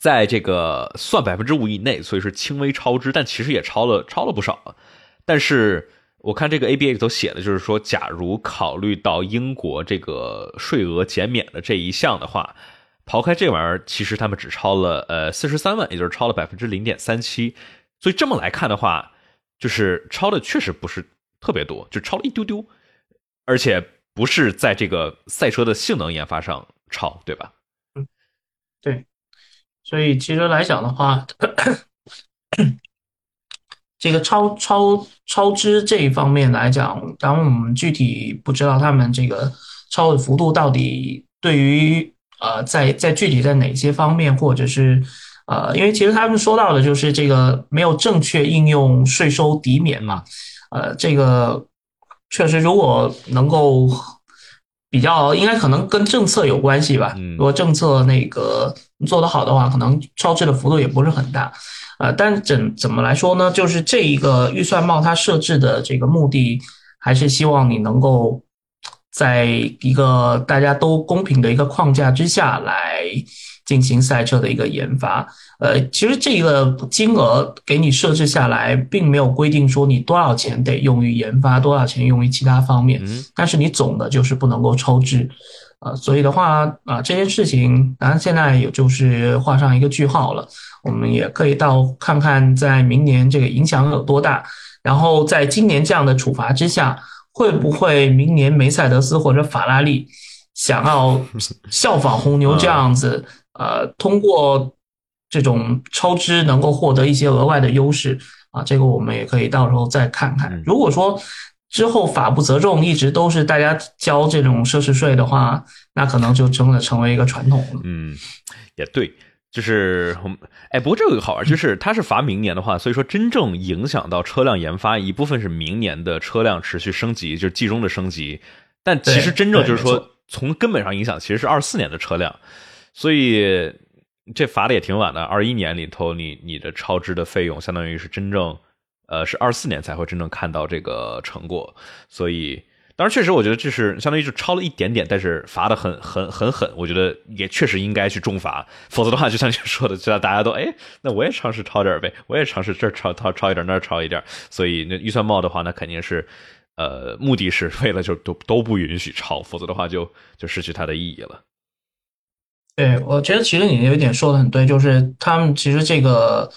在这个算百分之五以内，所以是轻微超支，但其实也超了超了不少。但是我看这个 ABA 里头写的就是说，假如考虑到英国这个税额减免的这一项的话。刨开这玩意儿，其实他们只超了呃四十三万，也就是超了百分之零点三七，所以这么来看的话，就是超的确实不是特别多，就超了一丢丢，而且不是在这个赛车的性能研发上超，对吧？对，所以其实来讲的话，这个超超超支这一方面来讲，当然我们具体不知道他们这个超的幅度到底对于。呃，在在具体在哪些方面，或者是呃，因为其实他们说到的就是这个没有正确应用税收抵免嘛，呃，这个确实如果能够比较，应该可能跟政策有关系吧。如果政策那个做得好的话，可能超支的幅度也不是很大。呃，但怎怎么来说呢？就是这一个预算帽它设置的这个目的，还是希望你能够。在一个大家都公平的一个框架之下来进行赛车的一个研发，呃，其实这个金额给你设置下来，并没有规定说你多少钱得用于研发，多少钱用于其他方面，但是你总的就是不能够超支，呃，所以的话啊，这件事情当然现在也就是画上一个句号了，我们也可以到看看在明年这个影响有多大，然后在今年这样的处罚之下。会不会明年梅赛德斯或者法拉利想要 效仿红牛这样子，呃，通过这种超支能够获得一些额外的优势啊？这个我们也可以到时候再看看。如果说之后法不责众，一直都是大家交这种奢侈税的话，那可能就真的成为一个传统了。嗯，也对。就是我们哎，不过这有个好玩，就是它是罚明年的话，所以说真正影响到车辆研发一部分是明年的车辆持续升级，就是季中的升级。但其实真正就是说从根本上影响其实是二四年的车辆，所以这罚的也挺晚的。二一年里头，你你的超支的费用相当于是真正呃是二四年才会真正看到这个成果，所以。当然，确实，我觉得这是相当于就超了一点点，但是罚的很很很狠。我觉得也确实应该去重罚，否则的话，就像你说的，就让大家都哎，那我也尝试超点呗，我也尝试这超超超一点，那超一点。所以那预算帽的话，那肯定是呃，目的是为了就都都不允许超，否则的话就就失去它的意义了。对，我觉得其实你有一点说的很对，就是他们其实这个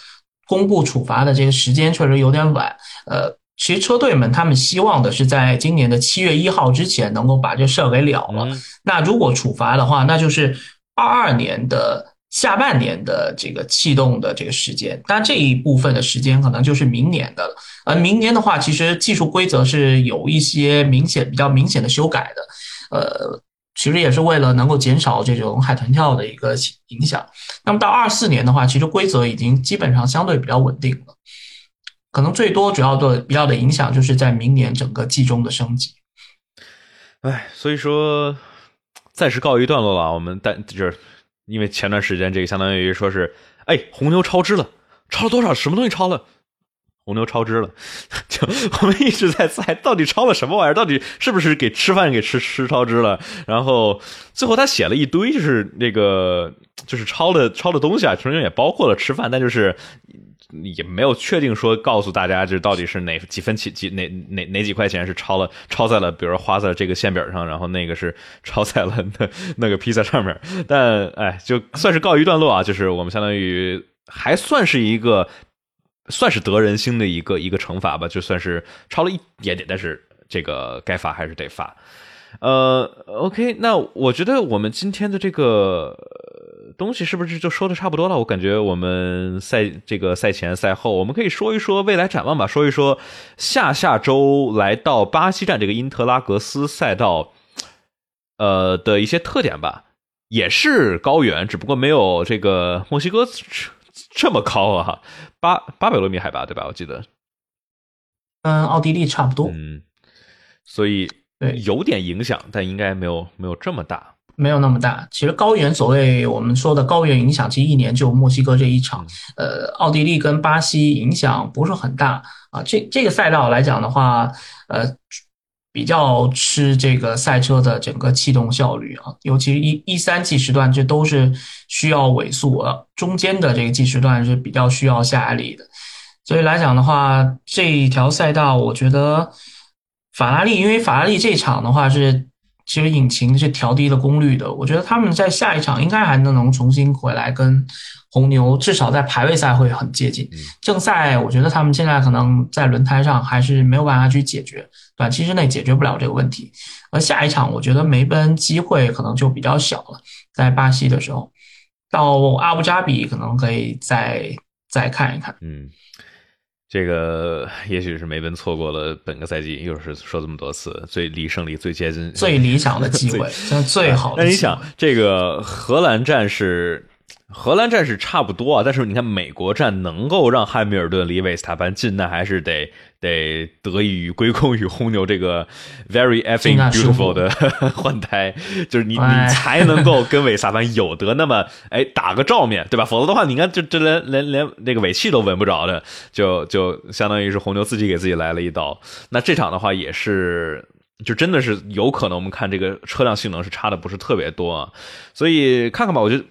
公布处罚的这个时间确实有点晚。呃，其实车队们他们希望的是在今年的七月一号之前能够把这事儿给了了。那如果处罚的话，那就是二二年的下半年的这个气动的这个时间，但这一部分的时间可能就是明年的了。而明年的话，其实技术规则是有一些明显、比较明显的修改的。呃。其实也是为了能够减少这种海豚跳的一个影响。那么到二四年的话，其实规则已经基本上相对比较稳定了，可能最多主要的比较的影响就是在明年整个季中的升级。哎，所以说暂时告一段落了。我们但就是因为前段时间这个相当于说是，哎，红牛超支了，超了多少？什么东西超了？红牛超支了，就我们一直在猜到底超了什么玩意儿，到底是不是给吃饭给吃吃超支了？然后最后他写了一堆，就是那个就是超的超的东西啊，其中也包括了吃饭，但就是也没有确定说告诉大家，这到底是哪几分几几哪哪哪几块钱是超了超在了，比如说花在这个馅饼上，然后那个是 超在了那那个披萨上面。但哎，就算是告一段落啊，就是我们相当于还算是一个。算是得人心的一个一个惩罚吧，就算是超了一点点，但是这个该罚还是得罚。呃，OK，那我觉得我们今天的这个东西是不是就说的差不多了？我感觉我们赛这个赛前赛后，我们可以说一说未来展望吧，说一说下下周来到巴西站这个因特拉格斯赛道，呃的一些特点吧，也是高原，只不过没有这个墨西哥。这么高啊，八八百多米海拔对吧？我记得，嗯奥地利差不多。嗯，所以对有点影响，但应该没有没有这么大，没有那么大。其实高原所谓我们说的高原影响，其实一年就墨西哥这一场。呃，奥地利跟巴西影响不是很大啊。这这个赛道来讲的话，呃。比较吃这个赛车的整个气动效率啊，尤其是一一三计时段，这都是需要尾速啊，中间的这个计时段是比较需要下压力的。所以来讲的话，这一条赛道，我觉得法拉利，因为法拉利这场的话是其实引擎是调低了功率的，我觉得他们在下一场应该还能能重新回来跟。红牛至少在排位赛会很接近，正赛我觉得他们现在可能在轮胎上还是没有办法去解决，短期之内解决不了这个问题。而下一场我觉得梅奔机会可能就比较小了，在巴西的时候，到阿布扎比可能可以再再看一看。嗯，这个也许是梅奔错过了本个赛季，又是说这么多次最离胜利最接近、最理想的机会，最最好的。那你想，这个荷兰站是？荷兰站是差不多啊，但是你看美国站能够让汉密尔顿离维斯塔潘近，那还是得得得益于归功于红牛这个 very effing beautiful 的 换胎，就是你你才能够跟维斯塔潘有得那么哎打个照面对吧？否则的话，你看这这连连连那个尾气都闻不着的，就就相当于是红牛自己给自己来了一刀。那这场的话也是，就真的是有可能我们看这个车辆性能是差的不是特别多，啊，所以看看吧，我觉得。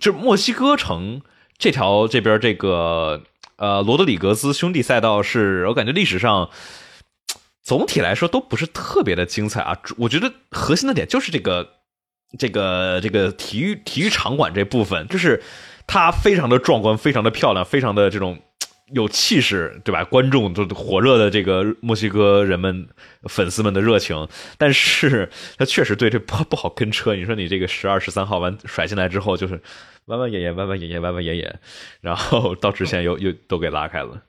就墨西哥城这条这边这个呃罗德里格斯兄弟赛道是我感觉历史上总体来说都不是特别的精彩啊。我觉得核心的点就是这个这个这个体育体育场馆这部分，就是它非常的壮观，非常的漂亮，非常的这种。有气势，对吧？观众都火热的这个墨西哥人们粉丝们的热情，但是他确实对这 不不好跟车。你说你这个十二十三号弯甩进来之后，就是弯弯眼眼，弯弯眼眼，弯弯眼眼，然后到直线又又都给拉开了。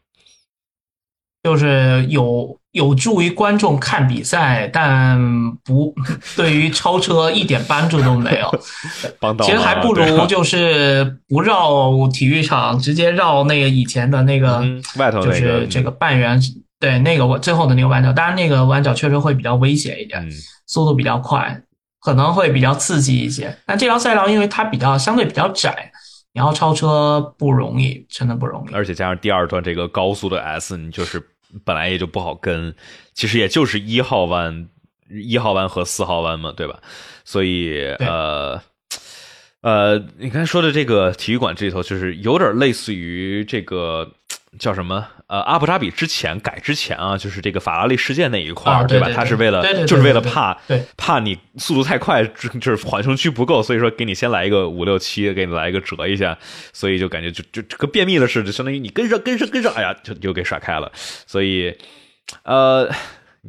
就是有有助于观众看比赛，但不 对于超车一点帮助都没有。其实还不如就是 不绕体育场，直接绕那个以前的那个外头就是这个半圆，对那个最后的那个弯角。当然那个弯角确实会比较危险一点，速度比较快，可能会比较刺激一些。但这条赛道因为它比较相对比较窄，你要超车不容易，真的不容易。而且加上第二段这个高速的 S，你就是。本来也就不好跟，其实也就是一号弯、一号弯和四号弯嘛，对吧？所以呃呃，你刚才说的这个体育馆这里头，就是有点类似于这个叫什么？呃，阿布扎比之前改之前啊，就是这个法拉利事件那一块儿，对吧？他是为了，就是为了怕，怕你速度太快，就是缓冲区不够，所以说给你先来一个五六七，给你来一个折一下，所以就感觉就就这个便秘的事，就相当于你跟上跟上跟上，哎呀，就就给甩开了。所以，呃，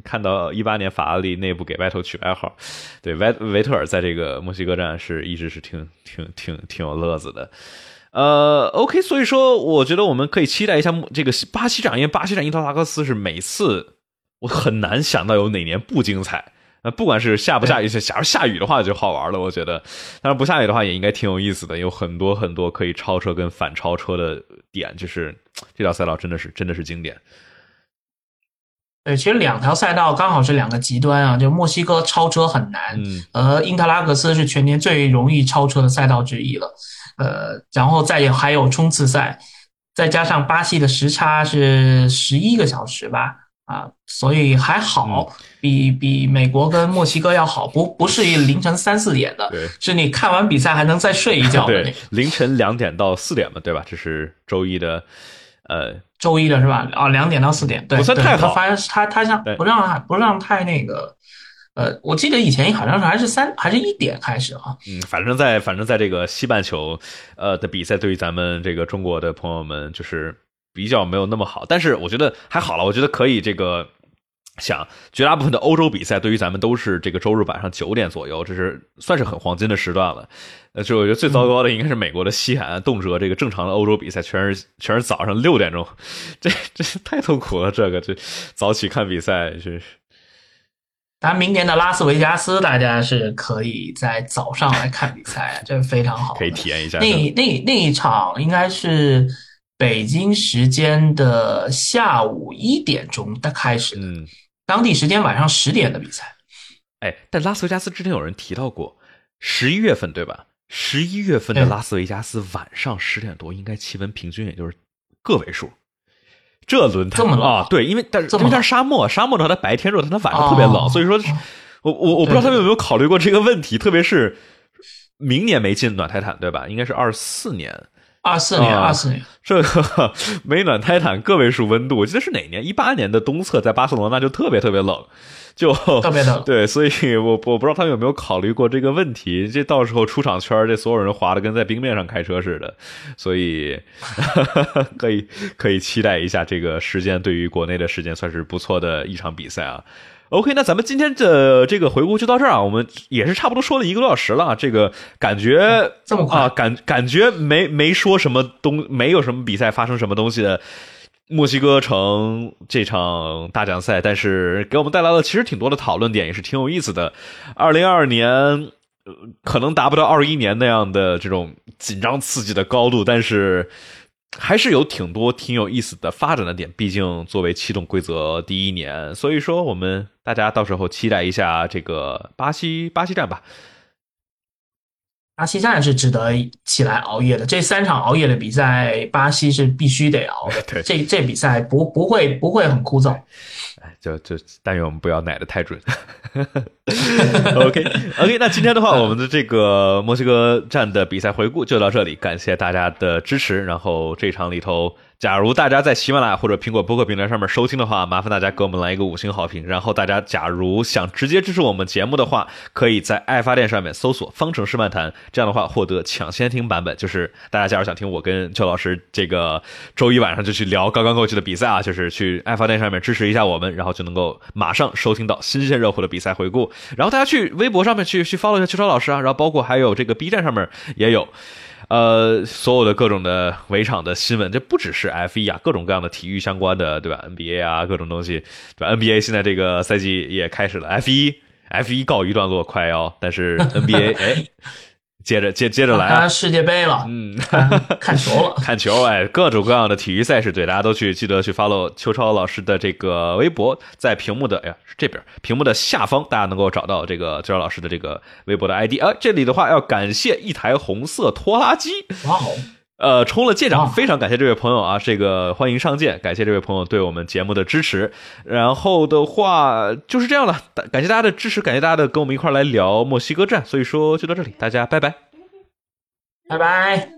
看到一八年法拉利内部给外头取外号，对维维特尔在这个墨西哥站是一直是挺挺挺挺有乐子的。呃，OK，所以说我觉得我们可以期待一下这个巴西站，因为巴西站伊特拉克斯是每次我很难想到有哪年不精彩。呃，不管是下不下雨，假如下雨的话就好玩了，我觉得。但是不下雨的话也应该挺有意思的，有很多很多可以超车跟反超车的点，就是这条赛道真的是真的是经典。对，其实两条赛道刚好是两个极端啊，就墨西哥超车很难，嗯，而英特拉克斯是全年最容易超车的赛道之一了。呃，然后再有还有冲刺赛，再加上巴西的时差是十一个小时吧，啊，所以还好，比比美国跟墨西哥要好，不不是凌晨三四点的，是你看完比赛还能再睡一觉。凌晨两点到四点嘛，对吧？这是周一的，呃，周一的是吧？啊，两点到四点，对，不算太好。他他他像不让不让太那个。呃，我记得以前好像是还是三还是一点开始啊。嗯，反正在反正在这个西半球，呃的比赛对于咱们这个中国的朋友们就是比较没有那么好，但是我觉得还好了，我觉得可以这个想绝大部分的欧洲比赛对于咱们都是这个周日晚上九点左右，这是算是很黄金的时段了。呃，就我觉得最糟糕的应该是美国的西海岸，动辄这个正常的欧洲比赛全是全是早上六点钟，这这太痛苦了，这个这早起看比赛是。当然，明年的拉斯维加斯，大家是可以在早上来看比赛，这非常好，可以体验一下。那那那一场应该是北京时间的下午一点钟的开始，嗯，当地时间晚上十点的比赛。哎，但拉斯维加斯之前有人提到过，十一月份对吧？十一月份的拉斯维加斯晚上十点多，应该气温平均也就是个位数。这轮胎啊，对，因为但是因为它是沙漠，沙漠的话，它白天热，它它晚上特别冷，所以说，我我我不知道他们有没有考虑过这个问题，特别是明年没进暖胎毯，对吧？应该是二四年，二四年，二四年，这个 没暖胎毯，个位数温度，我记得是哪年？一八年的东侧在巴塞罗那就特别特别冷。就 特别的对，所以我我不知道他们有没有考虑过这个问题。这到时候出场圈，这所有人滑的跟在冰面上开车似的，所以 可以可以期待一下这个时间。对于国内的时间，算是不错的一场比赛啊。OK，那咱们今天的这个回顾就到这儿啊。我们也是差不多说了一个多小时了，这个感觉这么快啊？感感觉没没说什么东，没有什么比赛发生什么东西的。墨西哥城这场大奖赛，但是给我们带来了其实挺多的讨论点，也是挺有意思的。二零二二年可能达不到二一年那样的这种紧张刺激的高度，但是还是有挺多挺有意思的发展的点。毕竟作为启动规则第一年，所以说我们大家到时候期待一下这个巴西巴西站吧。巴西站是值得起来熬夜的，这三场熬夜的比赛，巴西是必须得熬的。对，这这比赛不不会不会很枯燥。哎，就就但愿我们不要奶的太准。OK OK，那今天的话，我们的这个墨西哥站的比赛回顾就到这里，感谢大家的支持。然后这场里头。假如大家在喜马拉雅或者苹果播客平台上面收听的话，麻烦大家给我们来一个五星好评。然后大家假如想直接支持我们节目的话，可以在爱发电上面搜索“方程式漫谈”，这样的话获得抢先听版本。就是大家假如想听我跟邱老师这个周一晚上就去聊刚刚过去的比赛啊，就是去爱发电上面支持一下我们，然后就能够马上收听到新鲜热乎的比赛回顾。然后大家去微博上面去去 follow 一下邱超老师啊，然后包括还有这个 B 站上面也有。呃，所有的各种的围场的新闻，这不只是 F 一啊，各种各样的体育相关的，对吧？NBA 啊，各种东西，对吧？NBA 现在这个赛季也开始了，F 一 F 一告一段落，快要，但是 NBA 哎。接着接接着来啊！世界杯了，嗯，看球了，看球，哎，各种各样的体育赛事，对，大家都去记得去 follow 邱超老师的这个微博，在屏幕的，哎呀，是这边屏幕的下方，大家能够找到这个邱超老师的这个微博的 ID 啊。这里的话要感谢一台红色拖拉机，哇哦！呃，充了舰长，非常感谢这位朋友啊！这个欢迎上舰，感谢这位朋友对我们节目的支持。然后的话就是这样了，感谢大家的支持，感谢大家的跟我们一块来聊墨西哥站。所以说就到这里，大家拜拜，拜拜。